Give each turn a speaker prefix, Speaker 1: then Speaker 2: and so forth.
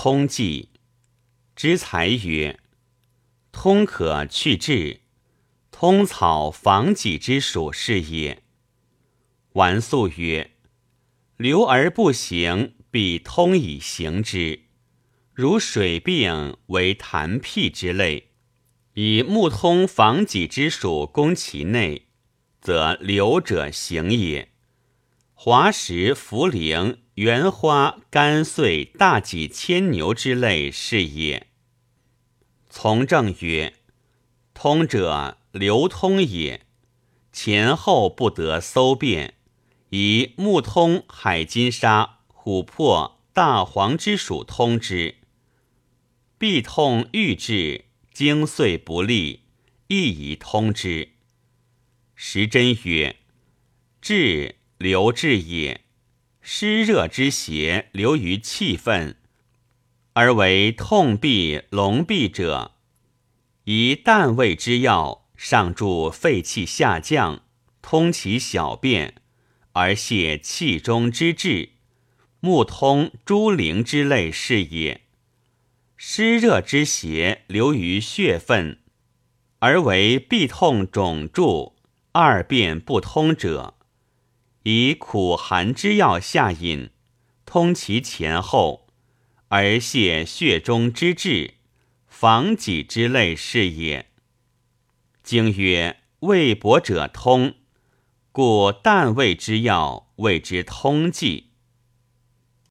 Speaker 1: 通济。之才曰：通可去滞，通草防己之属是也。完素曰：流而不行，必通以行之。如水病为痰僻之类，以木通防己之属攻其内，则流者行也。华石、茯苓、圆花、甘穗、大戟、牵牛之类是也。从政曰：通者流通也，前后不得搜辨。以木通海金沙、琥珀、大黄之属通之，必痛欲滞，精碎不利，亦宜通之。时真曰：治。流滞也，湿热之邪流于气分，而为痛痹、聋痹者，以淡味之药上助肺气下降，通其小便，而泻气中之滞，目通、诸灵之类是也。湿热之邪流于血分，而为痹痛肿注，二便不通者。以苦寒之药下饮，通其前后，而泄血中之滞，防己之类是也。经曰：胃薄者通，故淡味之药谓之通剂。